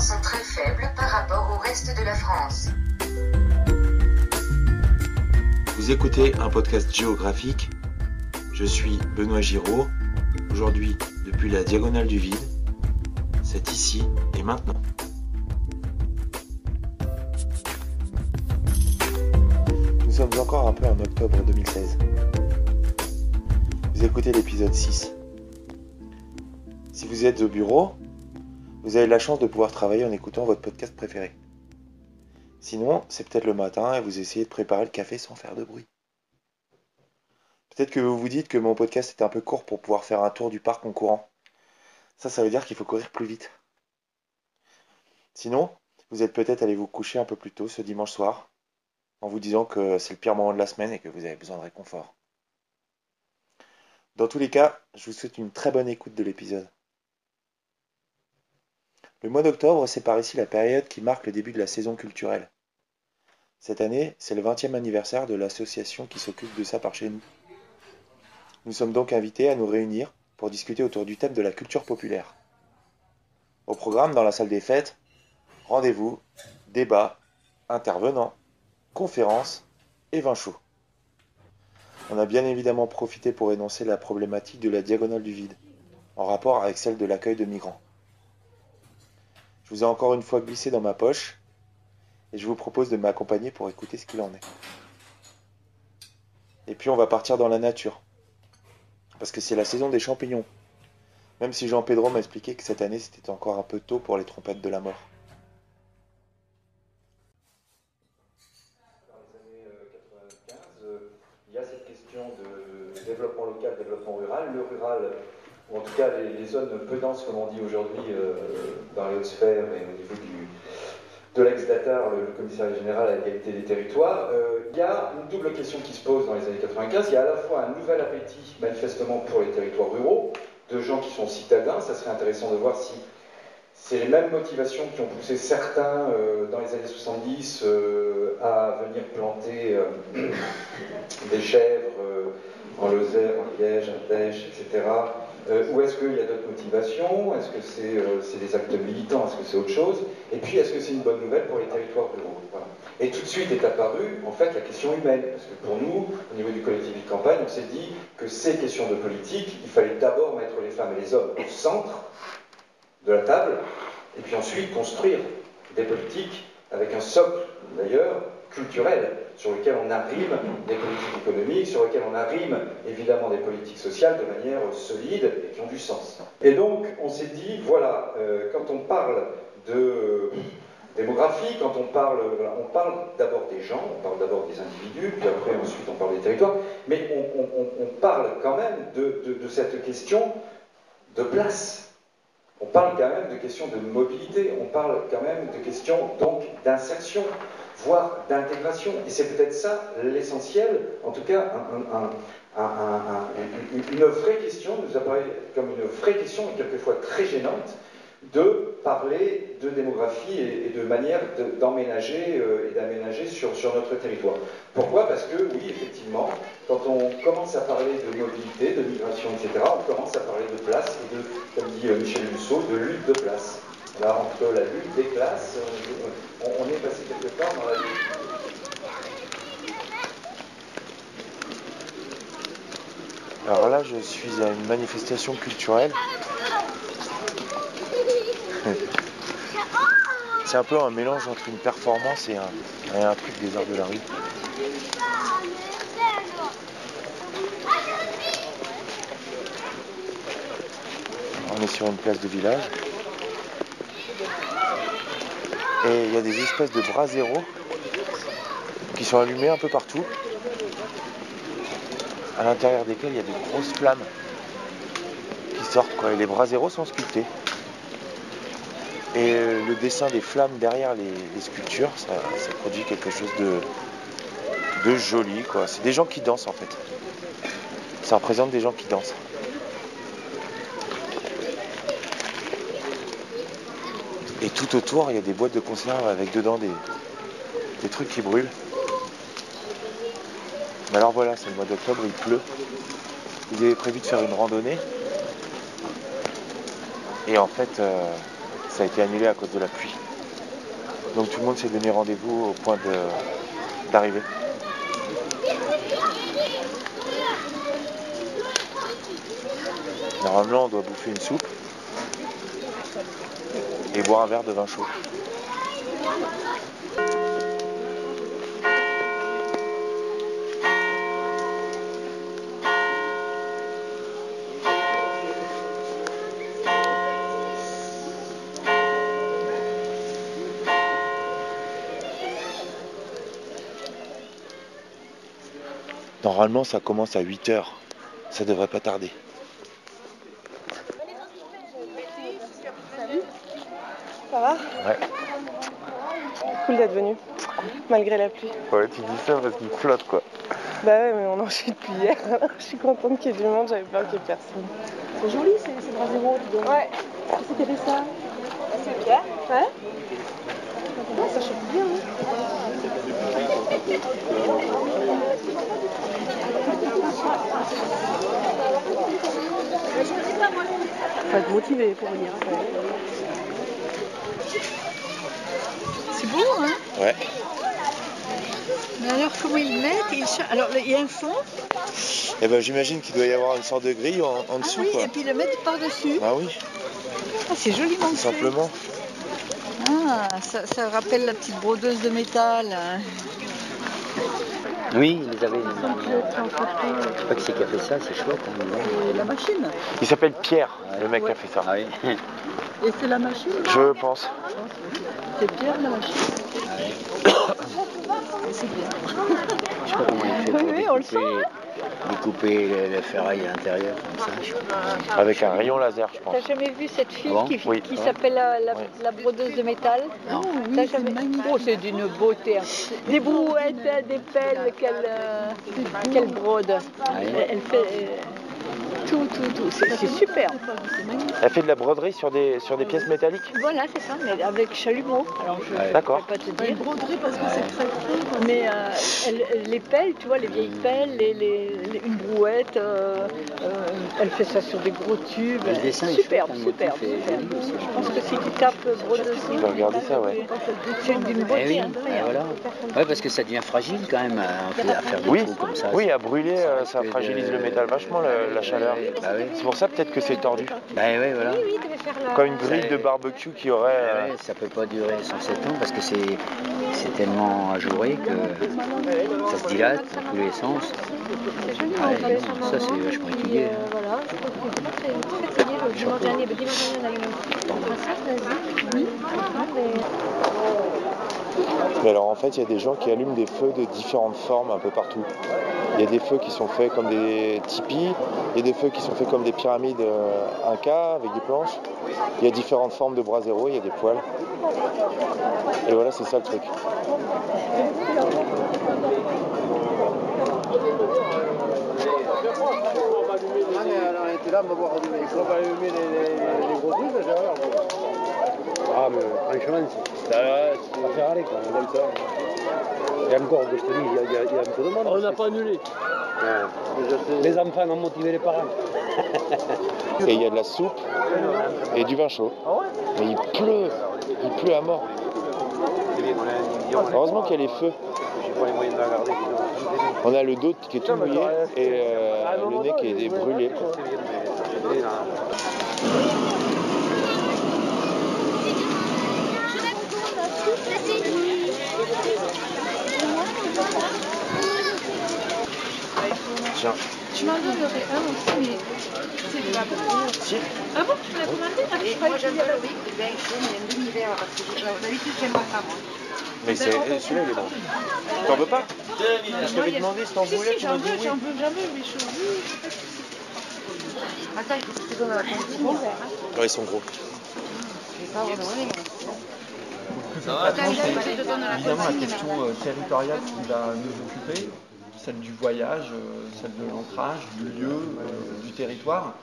populations sont très faibles par rapport au reste de la France. Vous écoutez un podcast géographique. Je suis Benoît Giraud. Aujourd'hui, depuis la diagonale du vide, c'est ici et maintenant. Nous sommes encore un peu en octobre 2016. Vous écoutez l'épisode 6. Si vous êtes au bureau, vous avez la chance de pouvoir travailler en écoutant votre podcast préféré. Sinon, c'est peut-être le matin et vous essayez de préparer le café sans faire de bruit. Peut-être que vous vous dites que mon podcast est un peu court pour pouvoir faire un tour du parc en courant. Ça, ça veut dire qu'il faut courir plus vite. Sinon, vous êtes peut-être allé vous coucher un peu plus tôt ce dimanche soir en vous disant que c'est le pire moment de la semaine et que vous avez besoin de réconfort. Dans tous les cas, je vous souhaite une très bonne écoute de l'épisode. Le mois d'octobre, c'est par ici la période qui marque le début de la saison culturelle. Cette année, c'est le 20e anniversaire de l'association qui s'occupe de ça par chez nous. Nous sommes donc invités à nous réunir pour discuter autour du thème de la culture populaire. Au programme, dans la salle des fêtes, rendez-vous, débats, intervenants, conférences et vin chaud. On a bien évidemment profité pour énoncer la problématique de la diagonale du vide, en rapport avec celle de l'accueil de migrants. Je vous ai encore une fois glissé dans ma poche et je vous propose de m'accompagner pour écouter ce qu'il en est. Et puis on va partir dans la nature, parce que c'est la saison des champignons, même si Jean Pedro m'a expliqué que cette année c'était encore un peu tôt pour les trompettes de la mort. Dans les années 95, il y a cette question de développement local, développement rural. Le rural ou en tout cas les, zones peu denses, comme on dit aujourd'hui, euh, dans les hautes sphères et au niveau du, de l'ex-Datar, le, commissariat général à l'égalité des territoires, euh, il y a une double question qui se pose dans les années 95. Il y a à la fois un nouvel appétit, manifestement, pour les territoires ruraux, de gens qui sont citadins. Ça serait intéressant de voir si c'est les mêmes motivations qui ont poussé certains euh, dans les années 70 euh, à venir planter des chèvres en Lozère, en Liège, en Dèche, etc. Euh, ou est-ce qu'il y a d'autres motivations? Est-ce que c'est euh, des actes militants? Est-ce que c'est autre chose? Et puis, est-ce que c'est une bonne nouvelle pour les territoires ruraux voilà. Et tout de suite est apparue, en fait, la question humaine. Parce que pour nous, au niveau du collectif de campagne, on s'est dit que ces questions de politique, il fallait d'abord mettre les femmes et les hommes au centre de la table, et puis ensuite construire des politiques avec un socle, d'ailleurs, culturel, sur lequel on arrime des politiques économiques, sur lequel on arrime évidemment des politiques sociales de manière solide et qui ont du sens. Et donc, on s'est dit, voilà, euh, quand on parle de démographie, quand on parle, on parle d'abord des gens, on parle d'abord des individus, puis après ensuite on parle des territoires, mais on, parle quand même de cette question de place. On parle quand même de questions de mobilité, on parle quand même de questions donc d'insertion, voire d'intégration. Et c'est peut-être ça l'essentiel, en tout cas un, un, un, une vraie question, nous apparaît comme une vraie question, et quelquefois très gênante, de parler de démographie et, de manière d'emménager de, euh, et d'aménager sur, sur, notre territoire. Pourquoi? Parce que oui, effectivement, quand on commence à parler de mobilité, de migration, etc., on commence à parler de place et de, comme dit euh, Michel Rousseau, de lutte de place. Là, entre la lutte des classes, on, on est passé quelque part dans la lutte. Alors là, je suis à une manifestation culturelle. C'est un peu un mélange entre une performance et un, truc des arts de la rue. On est sur une place de village. Et il y a des espèces de bras zéro qui sont allumés un peu partout, à l'intérieur desquels il y a des grosses flammes qui sortent. Quoi. Et les bras zéro sont sculptés. Et le dessin des flammes derrière les, sculptures, ça, produit quelque chose de, joli. C'est des gens qui dansent en fait. Ça représente des gens qui dansent. Et tout autour, il y a des boîtes de conserve avec dedans des, trucs qui brûlent. Mais alors voilà, c'est le mois d'octobre, il pleut. Vous avez prévu de faire une randonnée. Et en fait, euh, ça a été annulé à cause de la pluie. Donc tout le monde s'est donné rendez-vous au point d'arrivée. Normalement, on doit bouffer une soupe et boire un verre de vin chaud. Normalement, ça commence à 8 heures. Ça devrait pas tarder. Ça va Ouais. Cool d'être venu, malgré la pluie. Ouais, tu dis ça parce qu'il flotte quoi. Bah ouais, mais on enchaîne depuis hier. Je suis contente qu'il y ait du monde, j'avais peur qu'il y ait personne. C'est joli ces, ces bras dois. Ouais, a fait ça c'est Pierre. Ouais Ouais, Ça chauffe bien. Hein. Faut être motivé pour venir. C'est beau, hein Ouais. Mais alors, comment ils mettent ils Alors, il y a un fond, Et ben j'imagine qu'il doit y avoir une sorte de grille en, en ah dessous oui, quoi. et puis ils le mettent par-dessus. Ah oui, Ah, c'est joliment fait. simplement. Ah, ça, ça rappelle la petite brodeuse de métal. Hein. Oui, ils avaient. Je sais pas qui c'est qui a fait ça, c'est chouette. Hein. Et la machine. Il s'appelle Pierre, le mec qui a fait ça. ah oui. Et c'est la machine Je pense. C'est Pierre, la machine. C'est bien. Je sais pas comment il fait pour Oui, oui, on le découper, découper le, le ferraille à l'intérieur comme ça. Avec un rayon laser, je pense. T'as jamais vu cette fille Ah bon qui, Oui. qui s'appelle la, la- Oui. la brodeuse de métal Non. Oui, T'as c'est jamais... Oh, c'est d'une beauté. Des brouettes, des pelles qu'elle euh, qu'elle brode. Ah oui. Elle, elle fait euh, tout, tout, tout. C'est super. Elle fait de la broderie sur des, sur des pièces métalliques Voilà, c'est ça, mais avec chalumeau. Alors, je ne pas te Une dire. broderie parce que c'est très très. Mais euh, elle- elle- les pelles, tu vois, les vieilles pelles, les, les- les- une brouette, euh, euh, elle fait ça sur des gros tubes. Le dessin est superbe, superbe. Je pense que si tu tapes brodeuse, Je vais regarder ça, ouais. c'est d'une Eh beauté oui, incroyable. eh voilà. Ouais, parce que ça devient fragile quand même à, à faire des Oui, trous comme ça. oui, à brûler, ça fragilise de- le métal vachement, la, la chaleur. Bah oui. C'est pour ça peut-être que c'est tordu. Bah oui, voilà. Oui, faire la... Comme une grille de barbecue qui aurait... euh, Ouais, ça peut pas durer 107 ans parce que c'est c'est tellement ajouré que ça se dilate dans tous les sens. Ouais, ça, c'est vachement étudié, hein. Voilà, Mais alors en fait, il y a des gens qui allument des feux de différentes formes un peu partout. Il y a des feux qui sont faits comme des tipis, il y a des feux qui sont faits comme des pyramides euh, Inca avec des planches. Il y a différentes formes de bras zéro, il y a des poils. Et voilà, c'est ça le truc. Ah, ça quoi. On aime ça. Et encore, je te dis, il y, a- il y a- il y a un peu de monde. On n'a pas annulé. Les enfants ont motivé les parents. Et il y a de la soupe et du vin chaud. Mais il pleut, il pleut à mort. Heureusement qu'il y a les feux. On a le dos qui est tout mouillé et euh, le nez qui est brûlé. Tiens. Tu m'en donnerais un aussi, mais c'est pas bon. Si. Ah bon, tu me l'as commandé Ah, je croyais que tu l'avais- oui, le vin chaud, mais un demi-verre, parce que d'habitude, j'aime pas ça, moi. Mais c'est celui-là il est bon. T'en veux pas? Je t'avais demandé si t'en voulais, si, tu j'en m'as dit veux, oui. j'en veux, j'en veux, mais je veux. Attends, il faut que je te donne la cantine. Ouais, ils sont gros. Je vais pas avoir de donne la Évidemment, la question euh, territoriale qui va nous occuper, celle du voyage, euh, celle de l'ancrage, du lieu, euh, du territoire.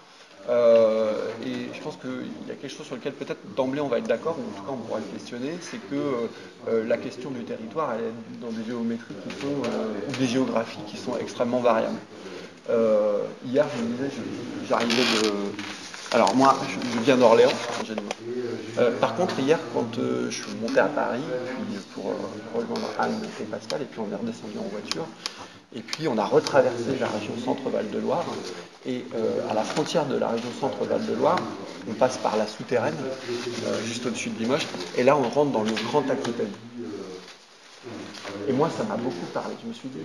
Euh, et je pense qu'il y a quelque chose sur lequel peut-être d'emblée on va être d'accord, ou en tout cas on pourra le questionner, c'est que euh, la question du territoire, elle est dans des géométries qui sont, euh, ou des géographies qui sont extrêmement variables. Hier, je me disais, j'arrivais de, Alors moi, je, je viens d'Orléans, originalement. Euh, par contre, hier, quand euh, je suis monté à Paris, puis pour euh, rejoindre Anne et Pascal, et puis on est redescendu en voiture, et puis on a retraversé la région Centre-Val de Loire, et à la frontière de la région Centre-Val de Loire, on passe par la souterraine, juste au-dessus de Limoges, et là on rentre dans le Grand Aquitaine. Et moi, ça m'a beaucoup parlé. Je me suis dit,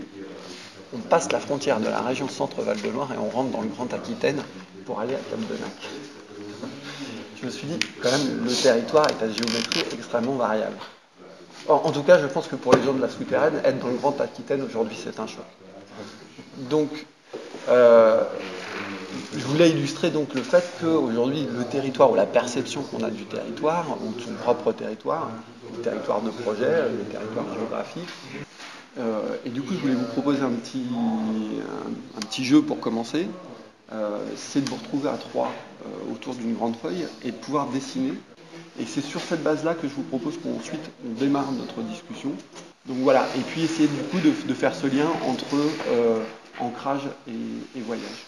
on passe la frontière de la région Centre-Val de Loire et on rentre dans le Grand Aquitaine pour aller à Cap-de-Nac. Je me suis dit, quand même, le territoire est à géométrie extrêmement variable. En tout cas, je pense que pour les gens de la souterraine, être dans le Grand Aquitaine aujourd'hui, c'est un choix. Donc, euh, je voulais illustrer donc le fait qu'aujourd'hui, le territoire ou la perception qu'on a du territoire, ou de son propre territoire, le territoire de projet, le territoire géographique, euh, et du coup, je voulais vous proposer un petit, un petit jeu pour commencer. Euh, c'est de vous retrouver à trois euh, autour d'une grande feuille et de pouvoir dessiner. Et c'est sur cette base-là que je vous propose qu'ensuite on démarre notre discussion. Donc voilà, et puis essayer du coup de, de faire ce lien entre euh, ancrage et, et voyage.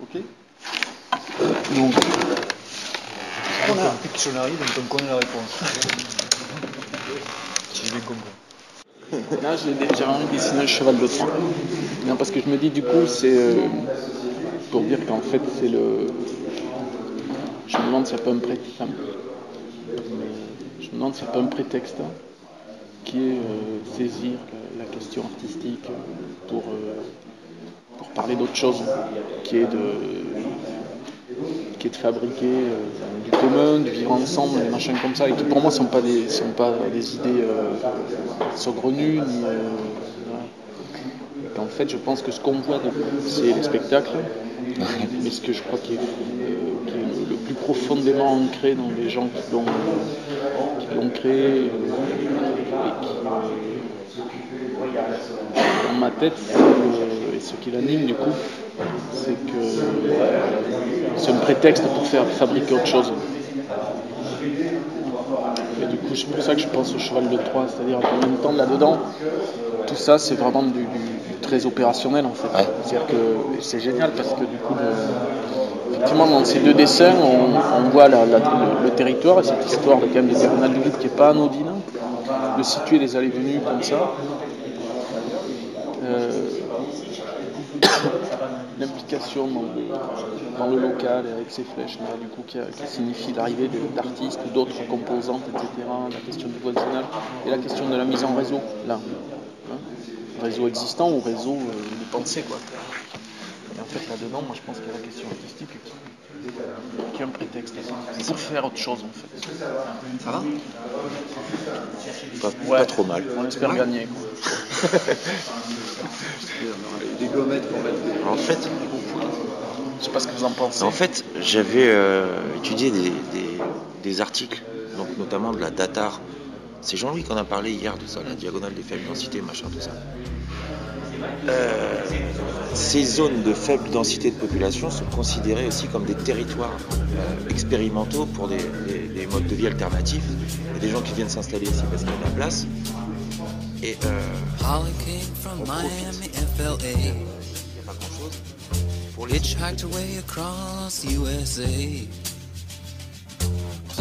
Ok? Donc, On a un Pictionary, donc on connaît la réponse. Si j'ai bien compris. Là, j'ai déjà envie de dessiner un cheval de Troie. Non, parce que je me dis, du coup, c'est euh, qu'en fait, c'est le. Je me demande s'il n'y a pas un prétexte. Je me demande pas un prétexte hein, qui est euh, saisir la, question artistique euh, pour, euh, pour parler d'autre chose, qui est de qui est de fabriquer euh, du commun, de vivre ensemble, des machins comme ça, et qui pour moi sont pas des sont pas des idées saugrenues ni qu'en fait je pense que ce qu'on voit c'est les spectacles, mais ce que je crois qui est, euh, qui est le, plus profondément ancré dans les gens qui l'ont qui créé euh, et qui dans ma tête et ce qui l'anime du coup c'est que c'est un prétexte pour faire fabriquer autre chose. Et du coup, c'est pour ça que je pense au cheval de Troie, c'est-à-dire qu'en même temps, là-dedans, tout ça, c'est vraiment du, du- du très opérationnel en fait. C'est-à-dire que c'est génial parce que du coup, le- effectivement, dans ces deux dessins, on, on voit la- la- le, le territoire et cette histoire de, quand même, des diagonales de vide qui n'est pas anodine, de situer les allées-venues comme ça. Euh, l'implication dans, le- dans le local et avec ces flèches là, du coup, qui, qui signifie l'arrivée d'artistes ou d'autres composantes, etc. La question du voisinage et la question de la mise en réseau, là. Réseau existant ou réseau euh, de pensée, quoi. Et en fait, là-dedans, moi, je pense qu'il y a la question artistique qui, qui est un prétexte pour faire autre chose, en fait. Ça va? Pas, Ouais. pas trop mal. On espère gagner. quoi. Des gommettes qu'on met. En fait, Je sais pas ce que vous en pensez. En fait, j'avais euh, étudié des, des- des articles, donc notamment de la Datar. C'est Jean-Louis qu'on a parlé hier de ça, la diagonale des faibles densités, machin, tout ça. Euh, ces zones de faible densité de population sont considérées aussi comme des territoires euh, expérimentaux pour des, des- des modes de vie alternatifs. Il y a des gens qui viennent s'installer ici parce qu'il y a de la place. Et euh, on profite. Il n'y a pas grand-chose. Pour les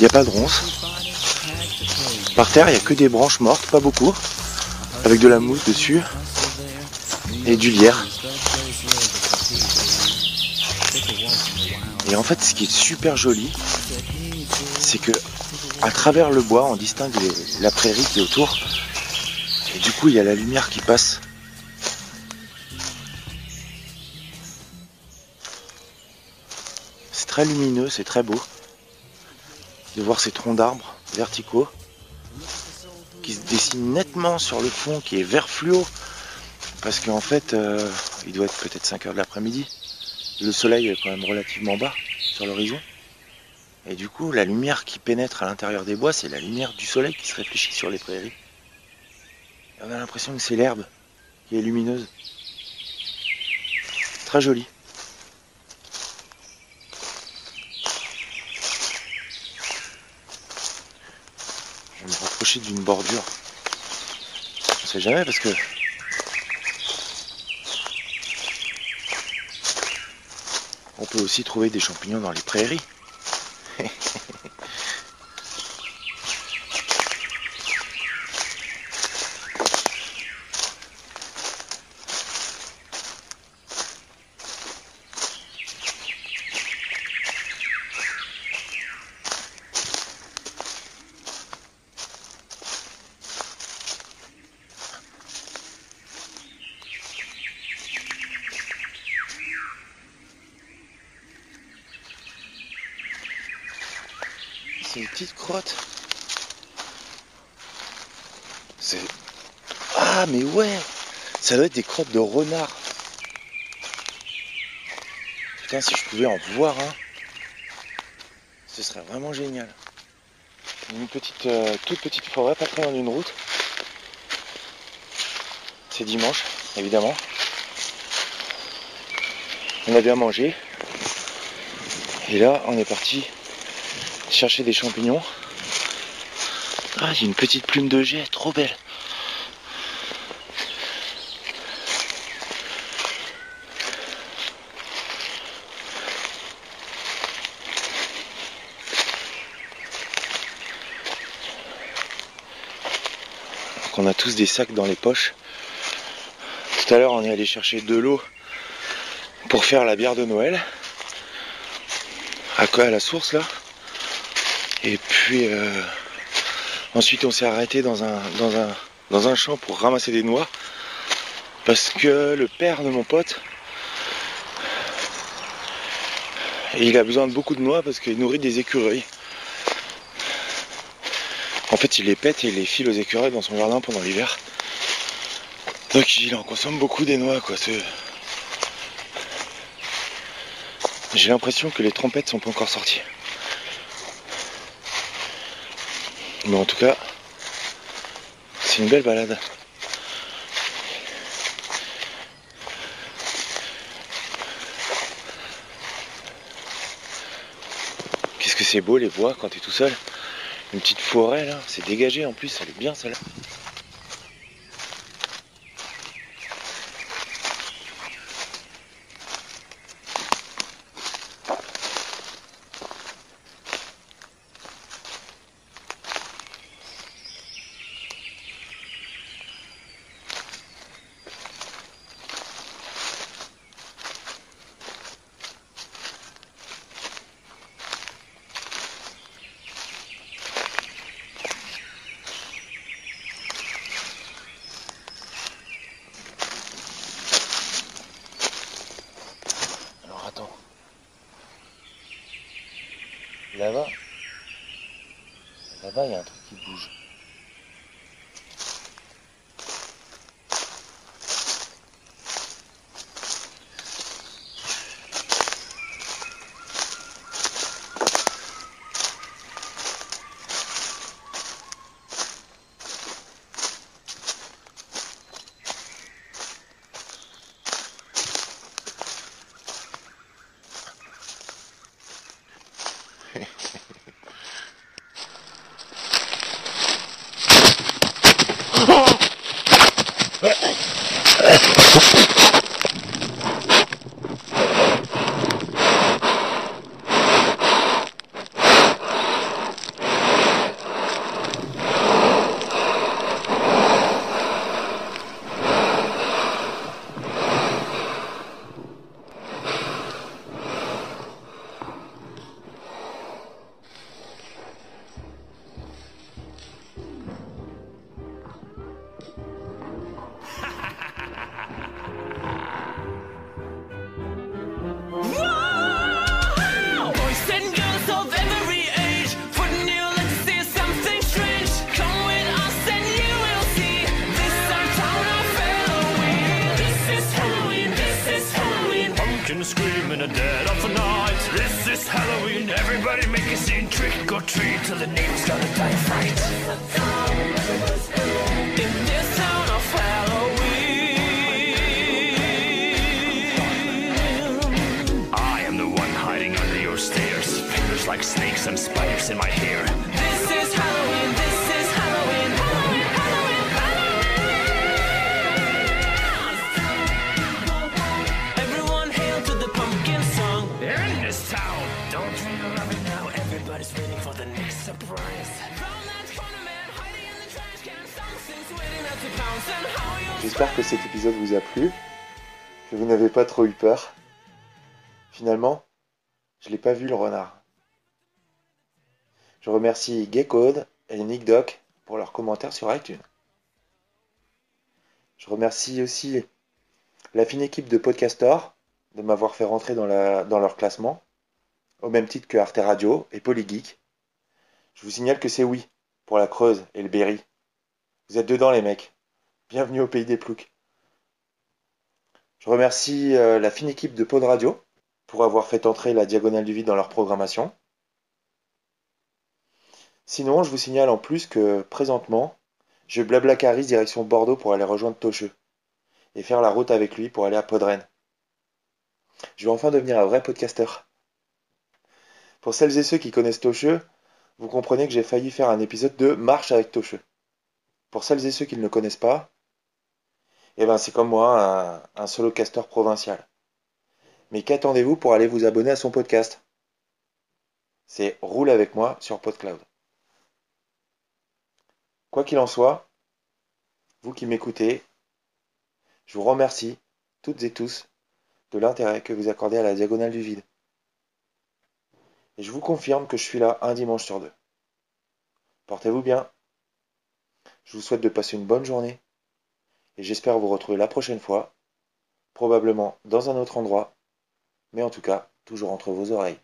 Il n'y a pas de ronces. Par terre, il n'y a que des branches mortes, pas beaucoup, avec de la mousse dessus et du lierre. Et en fait, ce qui est super joli, c'est que à travers le bois, on distingue la prairie qui est autour. Et du coup, il y a la lumière qui passe. C'est très lumineux, c'est très beau de voir ces troncs d'arbres verticaux qui se dessinent nettement sur le fond qui est vert fluo. Parce qu'en fait, euh, il doit être peut-être 5 heures de l'après-midi. Le soleil est quand même relativement bas sur l'horizon. Et du coup, la lumière qui pénètre à l'intérieur des bois, c'est la lumière du soleil qui se réfléchit sur les prairies. Et on a l'impression que c'est l'herbe qui est lumineuse. Très joli. D'une bordure. On sait jamais parce que on peut aussi trouver des champignons dans les prairies. Crotte. C'est. Ah, mais ouais Ça doit être des crottes de renard. Putain, si je pouvais en voir un, ce serait vraiment génial. Une petite, euh, toute petite forêt, pas très loin d'une route. C'est dimanche, évidemment. On a bien mangé. Et là, on est parti chercher des champignons. Ah, j'ai une petite plume de jet, trop belle. Donc on a tous des sacs dans les poches. Tout à l'heure, on est allé chercher de l'eau pour faire la bière de Noël. À quoi à la source là? Et puis euh, ensuite on s'est arrêté dans un, dans, un, dans un champ pour ramasser des noix. Parce que le père de mon pote, il a besoin de beaucoup de noix parce qu'il nourrit des écureuils. En fait il les pète et il les file aux écureuils dans son jardin pendant l'hiver. Donc il en consomme beaucoup des noix quoi. J'ai l'impression que les trompettes sont pas encore sorties. Mais en tout cas, c'est une belle balade. Qu'est-ce que c'est beau les bois quand t'es tout seul. Une petite forêt là, c'est dégagé en plus, elle est bien celle-là. Alors attends. Là-bas. Là-bas, il y a un truc pas trop eu peur. Finalement, je l'ai pas vu le renard. Je remercie Gaycode et Nick Doc pour leurs commentaires sur iTunes. Je remercie aussi la fine équipe de Podcastor de m'avoir fait rentrer dans leur classement, au même titre que Arte Radio et Polygeek. Je vous signale que c'est oui pour la Creuse et le Berry. Vous êtes dedans les mecs. Bienvenue au pays des ploucs. Je remercie euh, la fine équipe de Pod Radio pour avoir fait entrer la Diagonale du Vide dans leur programmation. Sinon, je vous signale en plus que présentement, je blablacarise direction Bordeaux pour aller rejoindre Tocheux et faire la route avec lui pour aller à Podren. Je vais enfin devenir un vrai podcasteur. Pour celles et ceux qui connaissent Tocheux, vous comprenez que j'ai failli faire un épisode de Marche avec Tocheux. Pour celles et ceux qui ne le connaissent pas, eh ben c'est comme moi, un, un solo-casteur provincial. Mais qu'attendez-vous pour aller vous abonner à son podcast? C'est Roule avec moi sur PodCloud. Quoi qu'il en soit, vous qui m'écoutez, je vous remercie toutes et tous de l'intérêt que vous accordez à la diagonale du vide. Et je vous confirme que je suis là un dimanche sur deux. Portez-vous bien. Je vous souhaite de passer une bonne journée. Et j'espère vous retrouver la prochaine fois, probablement dans un autre endroit, mais en tout cas, toujours entre vos oreilles.